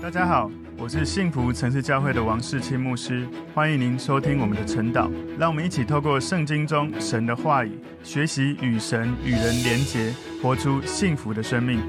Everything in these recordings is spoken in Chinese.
大家好，我是幸福城市教会的王世清牧师，欢迎您收听我们的晨祷。让我们一起透过圣经中神的话语，学习与神与人连结，活出幸福的生命。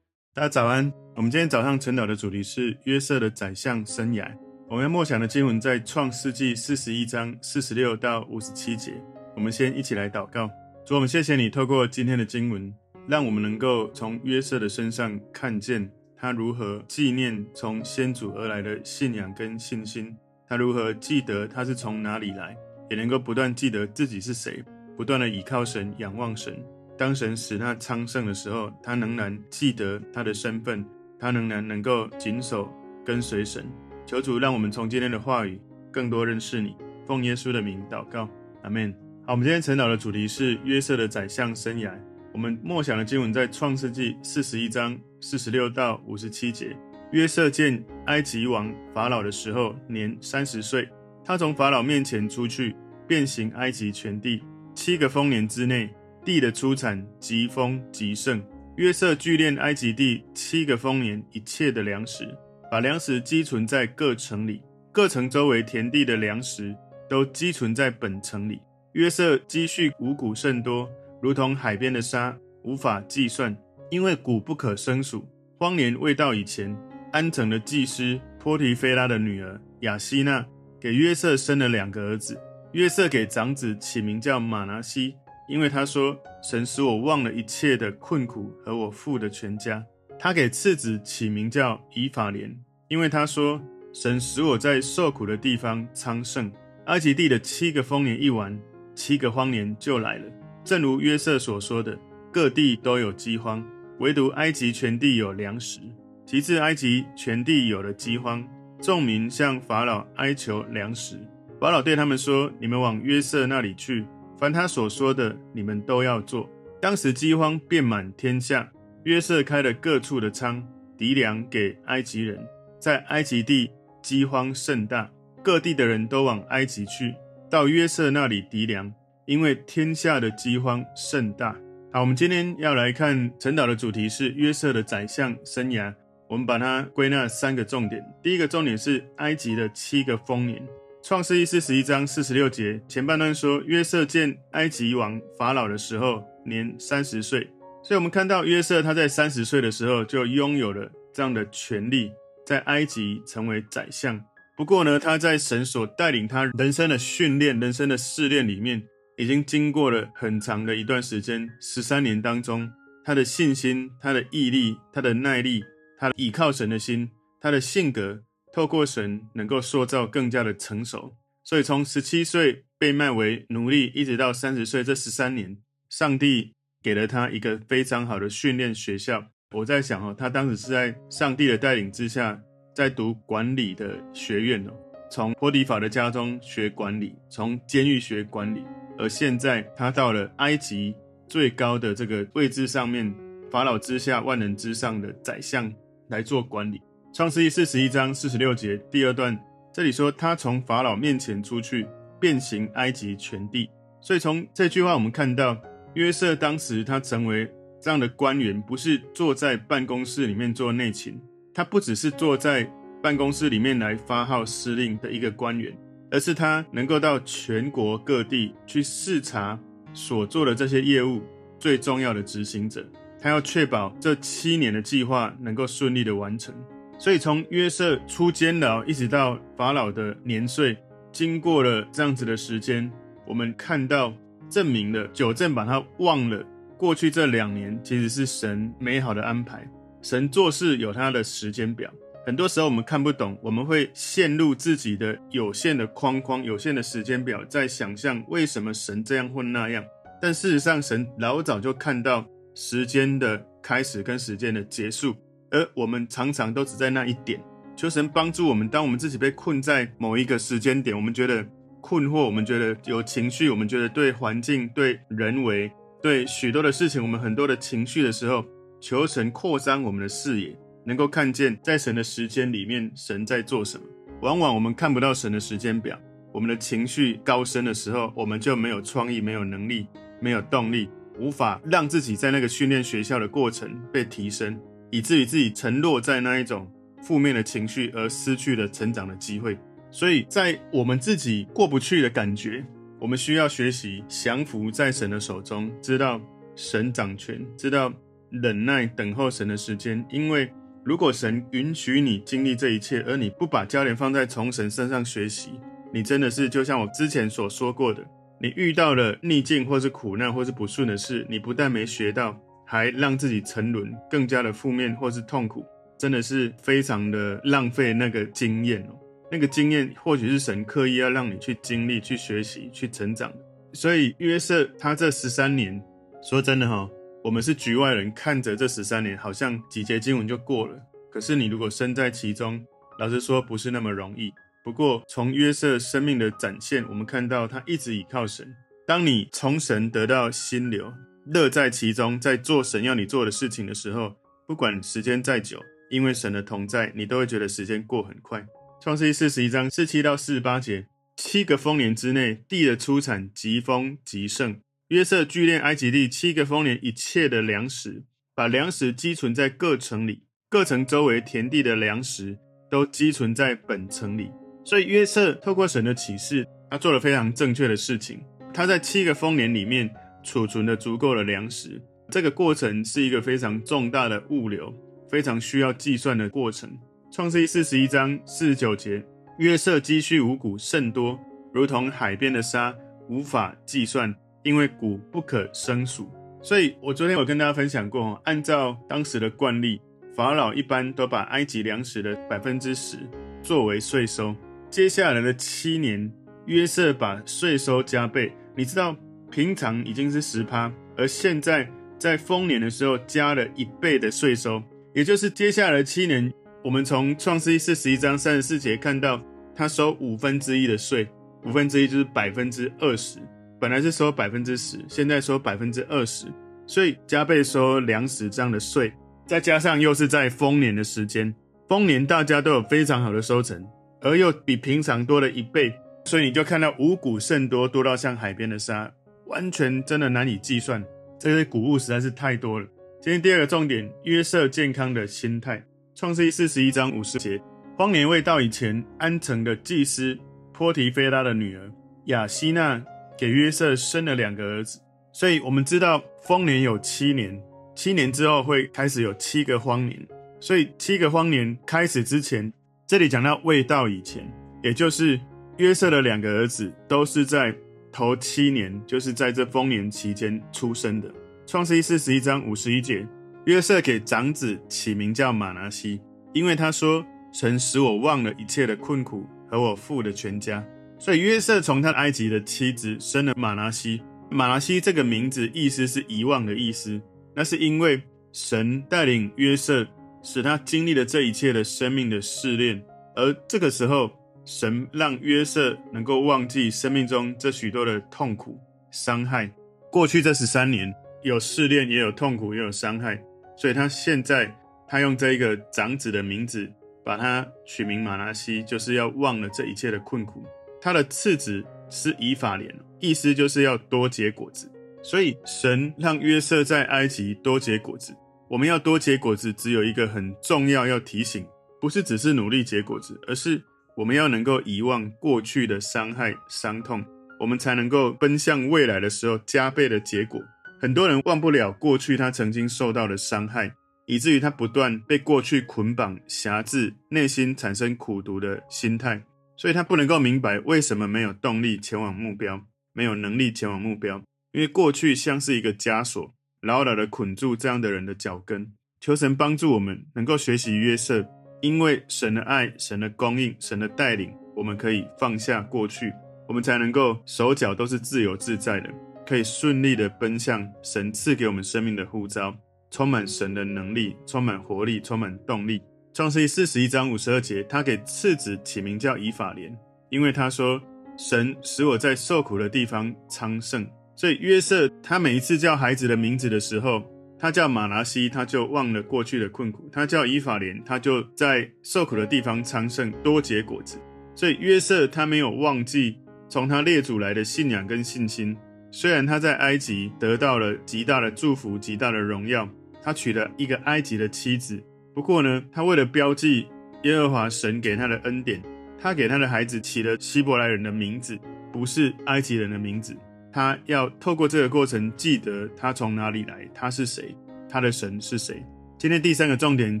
大家早安，我们今天早上晨祷的主题是约瑟的宰相生涯。我们要默想的经文在创世纪四十一章四十六到五十七节。我们先一起来祷告，主，我们谢谢你透过今天的经文，让我们能够从约瑟的身上看见。他如何纪念从先祖而来的信仰跟信心？他如何记得他是从哪里来，也能够不断记得自己是谁，不断的倚靠神、仰望神。当神使他昌盛的时候，他仍然记得他的身份，他仍然能够谨守跟随神。求主让我们从今天的话语更多认识你。奉耶稣的名祷告，阿门。好，我们今天晨祷的主题是约瑟的宰相生涯。我们默想的经文在创世纪四十一章。四十六到五十七节，约瑟见埃及王法老的时候，年三十岁。他从法老面前出去，遍行埃及全地。七个丰年之内，地的出产极丰极盛。约瑟聚敛埃及地七个丰年一切的粮食，把粮食积存在各城里，各城周围田地的粮食都积存在本城里。约瑟积蓄五谷甚多，如同海边的沙，无法计算。因为谷不可胜数，荒年未到以前，安城的祭司波提菲拉的女儿雅希娜给约瑟生了两个儿子。约瑟给长子起名叫玛拿西，因为他说：“神使我忘了一切的困苦和我父的全家。”他给次子起名叫以法莲，因为他说：“神使我在受苦的地方昌盛。”埃及地的七个丰年一完，七个荒年就来了，正如约瑟所说的，各地都有饥荒。唯独埃及全地有粮食。其次埃及全地有了饥荒，众民向法老哀求粮食。法老对他们说：“你们往约瑟那里去，凡他所说的，你们都要做。”当时饥荒遍满天下，约瑟开了各处的仓，敌粮给埃及人。在埃及地饥荒甚大，各地的人都往埃及去，到约瑟那里敌粮，因为天下的饥荒甚大。好，我们今天要来看晨祷的主题是约瑟的宰相生涯。我们把它归纳三个重点。第一个重点是埃及的七个丰年。创世记四十一章四十六节前半段说，约瑟见埃及王法老的时候，年三十岁。所以，我们看到约瑟他在三十岁的时候就拥有了这样的权利，在埃及成为宰相。不过呢，他在神所带领他人生的训练、人生的试炼里面。已经经过了很长的一段时间，十三年当中，他的信心、他的毅力、他的耐力、他的倚靠神的心、他的性格，透过神能够塑造更加的成熟。所以从十七岁被卖为奴隶，一直到三十岁这十三年，上帝给了他一个非常好的训练学校。我在想哦，他当时是在上帝的带领之下，在读管理的学院哦，从波迪法的家中学管理，从监狱学管理。而现在，他到了埃及最高的这个位置上面，法老之下万人之上的宰相来做管理。创世记四十一章四十六节第二段，这里说他从法老面前出去，遍行埃及全地。所以从这句话，我们看到约瑟当时他成为这样的官员，不是坐在办公室里面做内勤，他不只是坐在办公室里面来发号施令的一个官员。而是他能够到全国各地去视察所做的这些业务，最重要的执行者，他要确保这七年的计划能够顺利的完成。所以从约瑟出监牢一直到法老的年岁，经过了这样子的时间，我们看到证明了九正把他忘了。过去这两年其实是神美好的安排，神做事有他的时间表。很多时候我们看不懂，我们会陷入自己的有限的框框、有限的时间表，在想象为什么神这样或那样。但事实上，神老早就看到时间的开始跟时间的结束，而我们常常都只在那一点。求神帮助我们，当我们自己被困在某一个时间点，我们觉得困惑，我们觉得有情绪，我们觉得对环境、对人为、对许多的事情，我们很多的情绪的时候，求神扩张我们的视野。能够看见在神的时间里面，神在做什么。往往我们看不到神的时间表，我们的情绪高升的时候，我们就没有创意、没有能力、没有动力，无法让自己在那个训练学校的过程被提升，以至于自己沉落在那一种负面的情绪而失去了成长的机会。所以在我们自己过不去的感觉，我们需要学习降服在神的手中，知道神掌权，知道忍耐等候神的时间。因为如果神允许你经历这一切，而你不把焦点放在从神身上学习，你真的是就像我之前所说过的，你遇到了逆境或是苦难或是不顺的事，你不但没学到，还让自己沉沦，更加的负面或是痛苦，真的是非常的浪费那个经验哦。那个经验或许是神刻意要让你去经历、去学习、去成长。所以约瑟他这十三年，说真的哈，我们是局外人，看着这十三年好像几节经文就过了。可是你如果身在其中，老实说不是那么容易。不过从约瑟生命的展现，我们看到他一直倚靠神。当你从神得到心流，乐在其中，在做神要你做的事情的时候，不管时间再久，因为神的同在，你都会觉得时间过很快。创世记四十一章四七到四十八节，七个丰年之内，地的出产极丰极盛。约瑟聚敛埃及地七个丰年一切的粮食，把粮食积存在各城里，各城周围田地的粮食都积存在本城里。所以约瑟透过神的启示，他做了非常正确的事情。他在七个丰年里面储存了足够的粮食。这个过程是一个非常重大的物流，非常需要计算的过程。创世记四十一章四十九节，约瑟积蓄五谷甚多，如同海边的沙，无法计算，因为谷不可胜数。所以我昨天有跟大家分享过，按照当时的惯例，法老一般都把埃及粮食的百分之十作为税收。接下来的七年，约瑟把税收加倍。你知道，平常已经是十趴，而现在在丰年的时候加了一倍的税收，也就是接下来的七年。我们从创世记四十一章三十四节看到，他收五分之一的税，五分之一就是百分之二十。本来是收百分之十，现在收百分之二十，所以加倍收粮食这样的税，再加上又是在丰年的时间，丰年大家都有非常好的收成，而又比平常多了一倍，所以你就看到五谷甚多，多到像海边的沙，完全真的难以计算。这些谷物实在是太多了。今天第二个重点，约瑟健康的心态。创世四十一章五十节，荒年未到以前，安城的祭司波提菲拉的女儿雅西娜给约瑟生了两个儿子。所以我们知道丰年有七年，七年之后会开始有七个荒年。所以七个荒年开始之前，这里讲到未到以前，也就是约瑟的两个儿子都是在头七年，就是在这丰年期间出生的。创世记四十一章五十一节。约瑟给长子起名叫马拿西，因为他说：“神使我忘了一切的困苦和我父的全家。”所以约瑟从他埃及的妻子生了马拿西。马拿西这个名字意思是遗忘的意思，那是因为神带领约瑟，使他经历了这一切的生命的试炼，而这个时候，神让约瑟能够忘记生命中这许多的痛苦、伤害。过去这十三年，有试炼，也有痛苦，也有伤害。所以他现在，他用这一个长子的名字，把他取名马拿西，就是要忘了这一切的困苦。他的次子是以法莲，意思就是要多结果子。所以神让约瑟在埃及多结果子。我们要多结果子，只有一个很重要要提醒，不是只是努力结果子，而是我们要能够遗忘过去的伤害、伤痛，我们才能够奔向未来的时候加倍的结果。很多人忘不了过去他曾经受到的伤害，以至于他不断被过去捆绑、辖制，内心产生苦毒的心态，所以他不能够明白为什么没有动力前往目标，没有能力前往目标，因为过去像是一个枷锁，牢牢的捆住这样的人的脚跟。求神帮助我们能够学习约瑟，因为神的爱、神的供应、神的带领，我们可以放下过去，我们才能够手脚都是自由自在的。可以顺利的奔向神赐给我们生命的呼召，充满神的能力，充满活力，充满动力。创世记四十一章五十二节，他给次子起名叫以法莲，因为他说：“神使我在受苦的地方昌盛。”所以约瑟他每一次叫孩子的名字的时候，他叫玛拿西，他就忘了过去的困苦；他叫以法莲，他就在受苦的地方昌盛，多结果子。所以约瑟他没有忘记从他列祖来的信仰跟信心。虽然他在埃及得到了极大的祝福、极大的荣耀，他娶了一个埃及的妻子。不过呢，他为了标记耶和华神给他的恩典，他给他的孩子起了希伯来人的名字，不是埃及人的名字。他要透过这个过程，记得他从哪里来，他是谁，他的神是谁。今天第三个重点：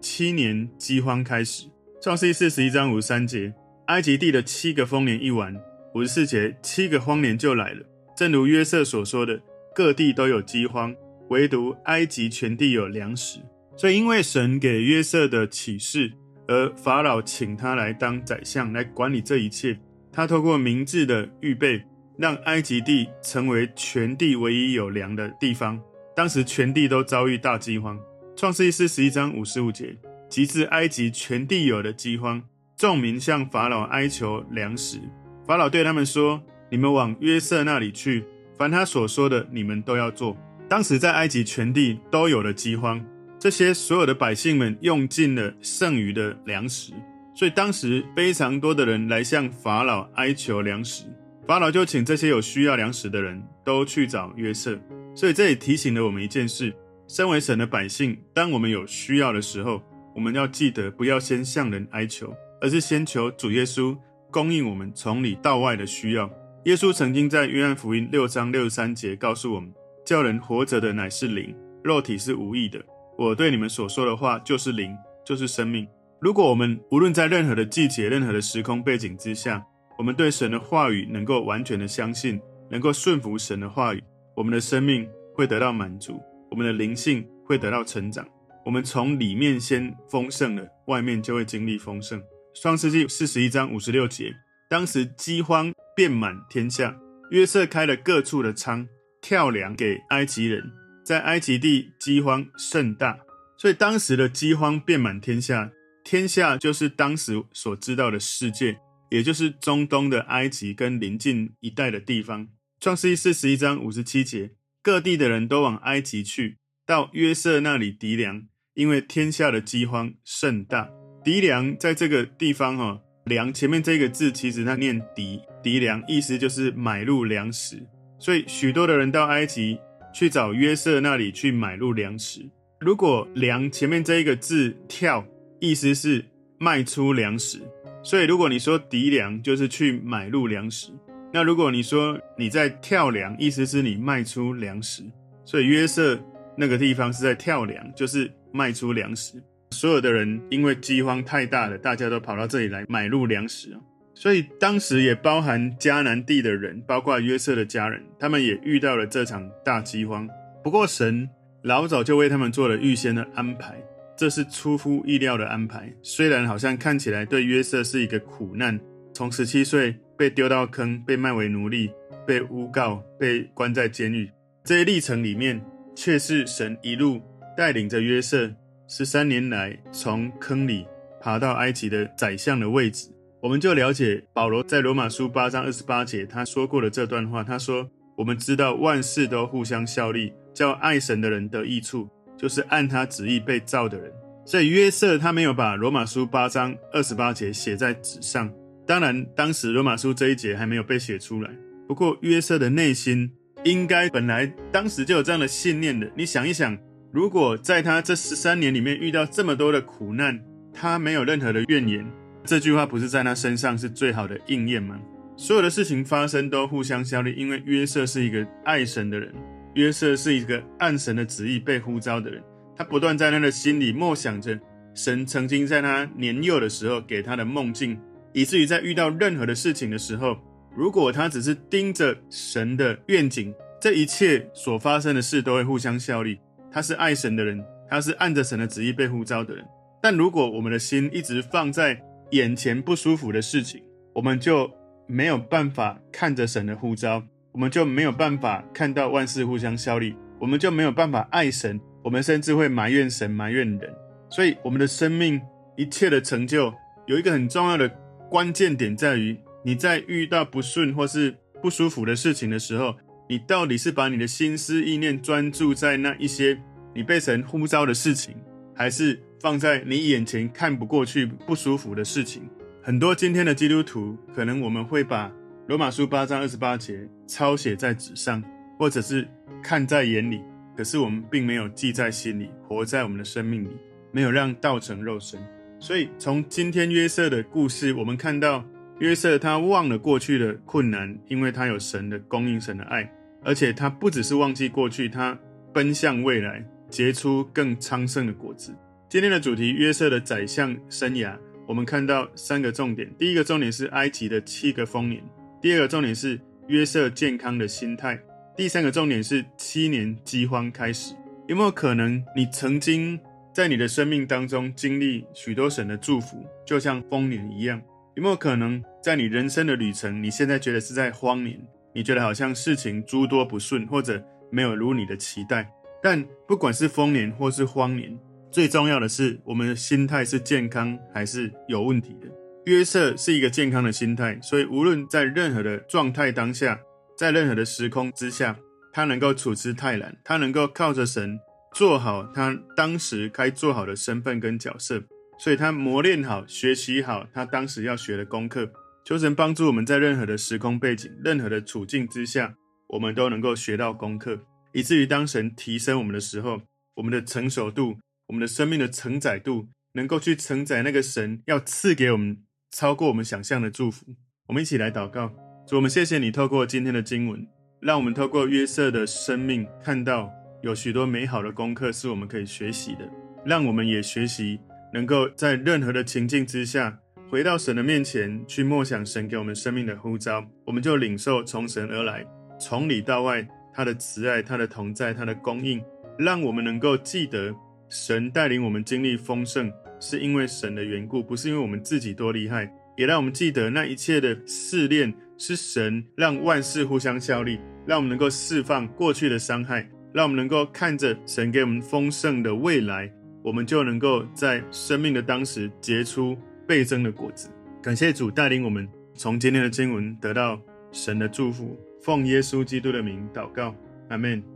七年饥荒开始。创世记四十一章五十三节，埃及地的七个丰年一完，五十四节，七个荒年就来了。正如约瑟所说的，各地都有饥荒，唯独埃及全地有粮食。所以，因为神给约瑟的启示，而法老请他来当宰相，来管理这一切。他透过明智的预备。让埃及地成为全地唯一有粮的地方。当时全地都遭遇大饥荒。创世记四十一章五十五节，及至埃及全地有的饥荒，众民向法老哀求粮食。法老对他们说：“你们往约瑟那里去，凡他所说的，你们都要做。”当时在埃及全地都有了饥荒，这些所有的百姓们用尽了剩余的粮食，所以当时非常多的人来向法老哀求粮食。法老就请这些有需要粮食的人都去找约瑟，所以这里提醒了我们一件事：身为神的百姓，当我们有需要的时候，我们要记得不要先向人哀求，而是先求主耶稣供应我们从里到外的需要。耶稣曾经在约翰福音六章六十三节告诉我们：叫人活着的乃是灵，肉体是无益的。我对你们所说的话就是灵，就是生命。如果我们无论在任何的季节、任何的时空背景之下，我们对神的话语能够完全的相信，能够顺服神的话语，我们的生命会得到满足，我们的灵性会得到成长。我们从里面先丰盛了，外面就会经历丰盛。创世纪四十一章五十六节，当时饥荒遍满天下，约瑟开了各处的仓，跳粮给埃及人，在埃及地饥荒甚大，所以当时的饥荒遍满天下，天下就是当时所知道的世界。也就是中东的埃及跟邻近一带的地方。创世记四十一章五十七节，各地的人都往埃及去，到约瑟那里糴粮，因为天下的饥荒甚大。糴粮在这个地方，哈，粮前面这个字其实它念糴，糴粮意思就是买入粮食。所以许多的人到埃及去找约瑟那里去买入粮食。如果粮前面这一个字跳，意思是卖出粮食。所以，如果你说糴粮，就是去买入粮食；那如果你说你在跳粮，意思是你卖出粮食。所以约瑟那个地方是在跳粮，就是卖出粮食。所有的人因为饥荒太大了，大家都跑到这里来买入粮食。所以当时也包含迦南地的人，包括约瑟的家人，他们也遇到了这场大饥荒。不过神老早就为他们做了预先的安排。这是出乎意料的安排，虽然好像看起来对约瑟是一个苦难，从十七岁被丢到坑，被卖为奴隶，被诬告，被关在监狱，这些历程里面，却是神一路带领着约瑟十三年来从坑里爬到埃及的宰相的位置。我们就了解保罗在罗马书八章二十八节他说过的这段话，他说：“我们知道万事都互相效力，叫爱神的人得益处。”就是按他旨意被造的人，所以约瑟他没有把罗马书八章二十八节写在纸上。当然，当时罗马书这一节还没有被写出来。不过，约瑟的内心应该本来当时就有这样的信念的。你想一想，如果在他这十三年里面遇到这么多的苦难，他没有任何的怨言，这句话不是在他身上是最好的应验吗？所有的事情发生都互相效力，因为约瑟是一个爱神的人。约瑟是一个按神的旨意被呼召的人，他不断在他的心里默想着神曾经在他年幼的时候给他的梦境，以至于在遇到任何的事情的时候，如果他只是盯着神的愿景，这一切所发生的事都会互相效力。他是爱神的人，他是按着神的旨意被呼召的人。但如果我们的心一直放在眼前不舒服的事情，我们就没有办法看着神的呼召。我们就没有办法看到万事互相效力，我们就没有办法爱神，我们甚至会埋怨神、埋怨人。所以，我们的生命一切的成就，有一个很重要的关键点，在于你在遇到不顺或是不舒服的事情的时候，你到底是把你的心思意念专注在那一些你被神呼召的事情，还是放在你眼前看不过去、不舒服的事情？很多今天的基督徒，可能我们会把罗马书八章二十八节抄写在纸上，或者是看在眼里，可是我们并没有记在心里，活在我们的生命里，没有让道成肉身。所以从今天约瑟的故事，我们看到约瑟他忘了过去的困难，因为他有神的供应、神的爱，而且他不只是忘记过去，他奔向未来，结出更昌盛的果子。今天的主题：约瑟的宰相生涯。我们看到三个重点：第一个重点是埃及的七个丰年；第二个重点是约瑟健康的心态；第三个重点是七年饥荒开始。有没有可能你曾经？在你的生命当中经历许多神的祝福，就像丰年一样，有没有可能在你人生的旅程，你现在觉得是在荒年？你觉得好像事情诸多不顺，或者没有如你的期待？但不管是丰年或是荒年，最重要的是我们的心态是健康还是有问题的。约瑟是一个健康的心态，所以无论在任何的状态当下，在任何的时空之下，他能够处之泰然，他能够靠着神。做好他当时该做好的身份跟角色，所以他磨练好、学习好他当时要学的功课。求神帮助我们在任何的时空背景、任何的处境之下，我们都能够学到功课，以至于当神提升我们的时候，我们的成熟度、我们的生命的承载度，能够去承载那个神要赐给我们超过我们想象的祝福。我们一起来祷告，主，我们谢谢你透过今天的经文，让我们透过约瑟的生命看到。有许多美好的功课是我们可以学习的，让我们也学习能够在任何的情境之下，回到神的面前去默想神给我们生命的呼召，我们就领受从神而来，从里到外他的慈爱、他的同在、他的供应，让我们能够记得神带领我们经历丰盛，是因为神的缘故，不是因为我们自己多厉害，也让我们记得那一切的试炼是神让万事互相效力，让我们能够释放过去的伤害。让我们能够看着神给我们丰盛的未来，我们就能够在生命的当时结出倍增的果子。感谢主带领我们从今天的经文得到神的祝福，奉耶稣基督的名祷告，阿门。